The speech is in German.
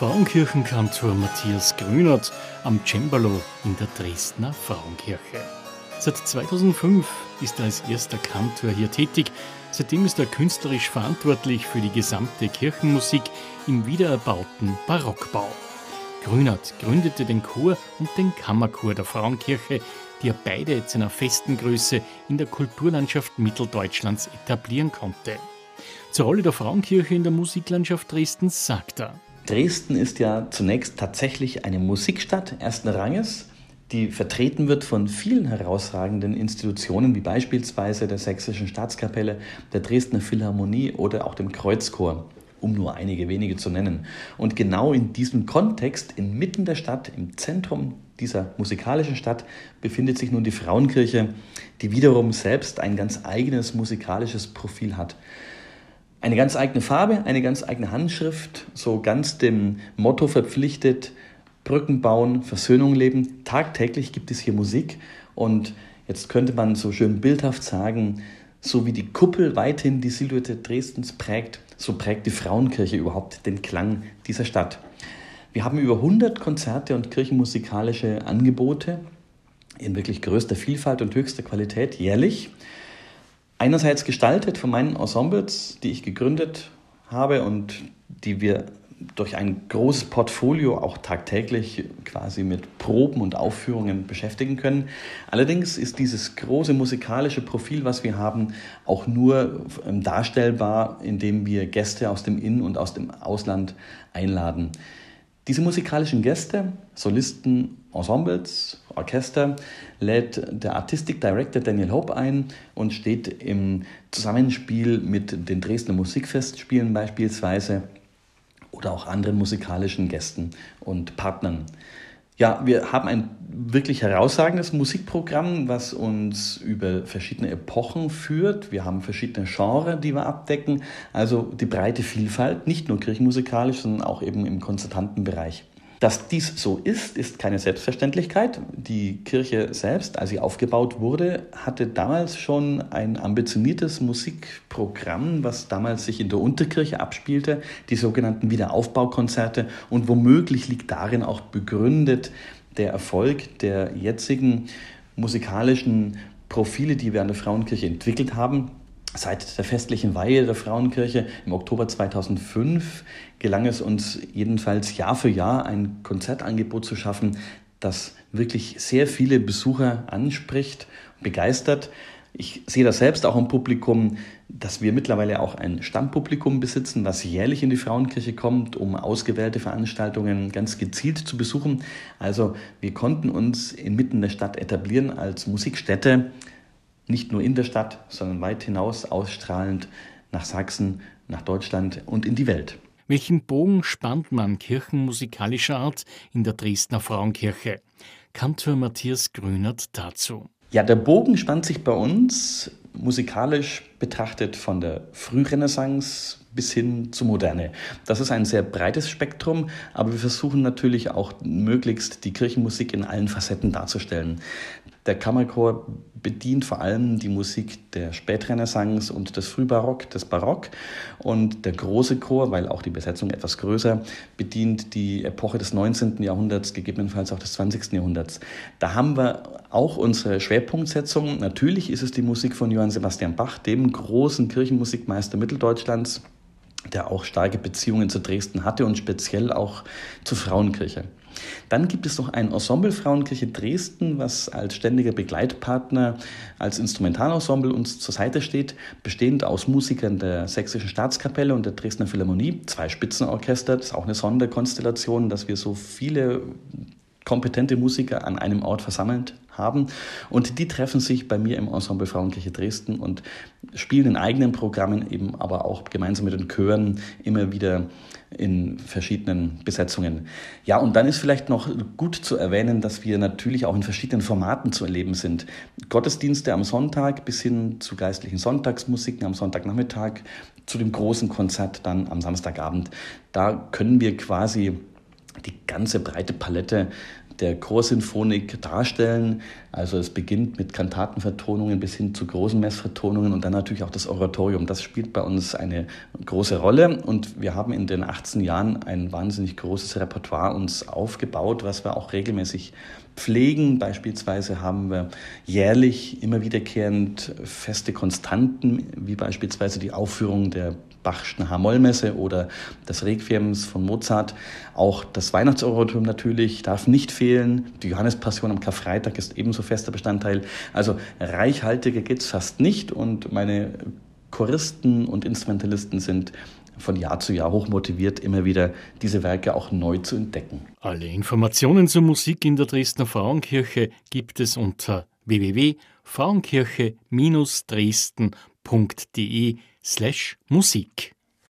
Frauenkirchenkantor Matthias Grünert am Cembalo in der Dresdner Frauenkirche. Seit 2005 ist er als erster Kantor hier tätig. Seitdem ist er künstlerisch verantwortlich für die gesamte Kirchenmusik im wiedererbauten Barockbau. Grünert gründete den Chor und den Kammerchor der Frauenkirche, die er beide zu einer festen Größe in der Kulturlandschaft Mitteldeutschlands etablieren konnte. Zur Rolle der Frauenkirche in der Musiklandschaft Dresdens sagt er. Dresden ist ja zunächst tatsächlich eine Musikstadt ersten Ranges, die vertreten wird von vielen herausragenden Institutionen, wie beispielsweise der Sächsischen Staatskapelle, der Dresdner Philharmonie oder auch dem Kreuzchor, um nur einige wenige zu nennen. Und genau in diesem Kontext, inmitten der Stadt, im Zentrum dieser musikalischen Stadt, befindet sich nun die Frauenkirche, die wiederum selbst ein ganz eigenes musikalisches Profil hat eine ganz eigene Farbe, eine ganz eigene Handschrift, so ganz dem Motto verpflichtet, Brücken bauen, Versöhnung leben. Tagtäglich gibt es hier Musik und jetzt könnte man so schön bildhaft sagen, so wie die Kuppel weithin die Silhouette Dresdens prägt, so prägt die Frauenkirche überhaupt den Klang dieser Stadt. Wir haben über 100 Konzerte und kirchenmusikalische Angebote in wirklich größter Vielfalt und höchster Qualität jährlich einerseits gestaltet von meinen Ensembles, die ich gegründet habe und die wir durch ein großes Portfolio auch tagtäglich quasi mit Proben und Aufführungen beschäftigen können. Allerdings ist dieses große musikalische Profil, was wir haben, auch nur ähm, darstellbar, indem wir Gäste aus dem In- und aus dem Ausland einladen. Diese musikalischen Gäste, Solisten, Ensembles, Orchester, lädt der Artistic Director Daniel Hope ein und steht im Zusammenspiel mit den Dresdner Musikfestspielen beispielsweise oder auch anderen musikalischen Gästen und Partnern. Ja, wir haben ein wirklich herausragendes Musikprogramm, was uns über verschiedene Epochen führt. Wir haben verschiedene Genres, die wir abdecken. Also die breite Vielfalt, nicht nur kirchenmusikalisch, sondern auch eben im konzertanten Bereich. Dass dies so ist, ist keine Selbstverständlichkeit. Die Kirche selbst, als sie aufgebaut wurde, hatte damals schon ein ambitioniertes Musikprogramm, was damals sich in der Unterkirche abspielte, die sogenannten Wiederaufbaukonzerte. Und womöglich liegt darin auch begründet der Erfolg der jetzigen musikalischen Profile, die wir an der Frauenkirche entwickelt haben. Seit der festlichen Weihe der Frauenkirche im Oktober 2005 gelang es uns jedenfalls Jahr für Jahr ein Konzertangebot zu schaffen, das wirklich sehr viele Besucher anspricht, begeistert. Ich sehe das selbst auch im Publikum, dass wir mittlerweile auch ein Stammpublikum besitzen, was jährlich in die Frauenkirche kommt, um ausgewählte Veranstaltungen ganz gezielt zu besuchen. Also wir konnten uns inmitten der Stadt etablieren als Musikstätte, nicht nur in der Stadt, sondern weit hinaus ausstrahlend nach Sachsen, nach Deutschland und in die Welt. Welchen Bogen spannt man kirchenmusikalischer Art in der Dresdner Frauenkirche? Kantor Matthias Grünert dazu. Ja, der Bogen spannt sich bei uns musikalisch betrachtet von der Frührenaissance bis hin zur Moderne. Das ist ein sehr breites Spektrum, aber wir versuchen natürlich auch möglichst die Kirchenmusik in allen Facetten darzustellen. Der Kammerchor bedient vor allem die Musik der Spätrenaissance und des Frühbarock, des Barock. Und der große Chor, weil auch die Besetzung etwas größer, bedient die Epoche des 19. Jahrhunderts, gegebenenfalls auch des 20. Jahrhunderts. Da haben wir auch unsere Schwerpunktsetzung. Natürlich ist es die Musik von Johann Sebastian Bach, dem großen Kirchenmusikmeister Mitteldeutschlands, der auch starke Beziehungen zu Dresden hatte und speziell auch zur Frauenkirche. Dann gibt es noch ein Ensemble Frauenkirche Dresden, was als ständiger Begleitpartner, als Instrumentalensemble uns zur Seite steht, bestehend aus Musikern der Sächsischen Staatskapelle und der Dresdner Philharmonie, zwei Spitzenorchester. Das ist auch eine Sonderkonstellation, dass wir so viele kompetente Musiker an einem Ort versammelt haben. Und die treffen sich bei mir im Ensemble Frauenkirche Dresden und spielen in eigenen Programmen eben aber auch gemeinsam mit den Chören immer wieder in verschiedenen Besetzungen. Ja, und dann ist vielleicht noch gut zu erwähnen, dass wir natürlich auch in verschiedenen Formaten zu erleben sind. Gottesdienste am Sonntag bis hin zu geistlichen Sonntagsmusiken am Sonntagnachmittag, zu dem großen Konzert dann am Samstagabend. Da können wir quasi die ganze breite Palette der Chorsinfonik darstellen. Also es beginnt mit Kantatenvertonungen bis hin zu großen Messvertonungen und dann natürlich auch das Oratorium. Das spielt bei uns eine große Rolle und wir haben in den 18 Jahren ein wahnsinnig großes Repertoire uns aufgebaut, was wir auch regelmäßig pflegen. Beispielsweise haben wir jährlich immer wiederkehrend feste Konstanten, wie beispielsweise die Aufführung der Bachschen H-Moll-Messe oder des Requiems von Mozart. Auch das Weihnachtsoratorium natürlich darf nicht fehlen. Die Johannespassion am Karfreitag ist ebenso fester Bestandteil. Also reichhaltiger geht es fast nicht und meine Choristen und Instrumentalisten sind von Jahr zu Jahr hochmotiviert, immer wieder diese Werke auch neu zu entdecken. Alle Informationen zur Musik in der Dresdner Frauenkirche gibt es unter www.frauenkirche-dresden.de slash Musik.